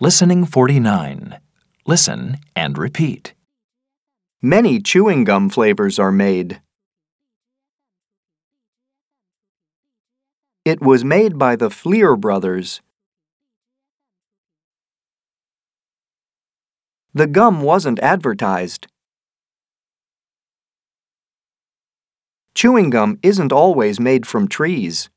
Listening 49. Listen and repeat. Many chewing gum flavors are made. It was made by the Fleer brothers. The gum wasn't advertised. Chewing gum isn't always made from trees.